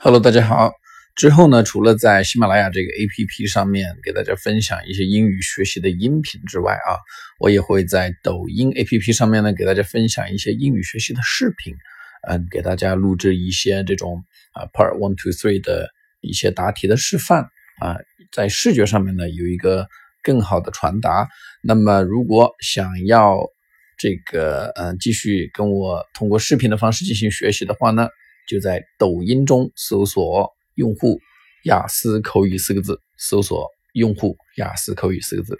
Hello，大家好。之后呢，除了在喜马拉雅这个 APP 上面给大家分享一些英语学习的音频之外啊，我也会在抖音 APP 上面呢给大家分享一些英语学习的视频，嗯，给大家录制一些这种啊 Part One Two Three 的一些答题的示范啊，在视觉上面呢有一个更好的传达。那么，如果想要这个嗯继续跟我通过视频的方式进行学习的话呢？就在抖音中搜索“用户雅思口语”四个字，搜索“用户雅思口语”四个字。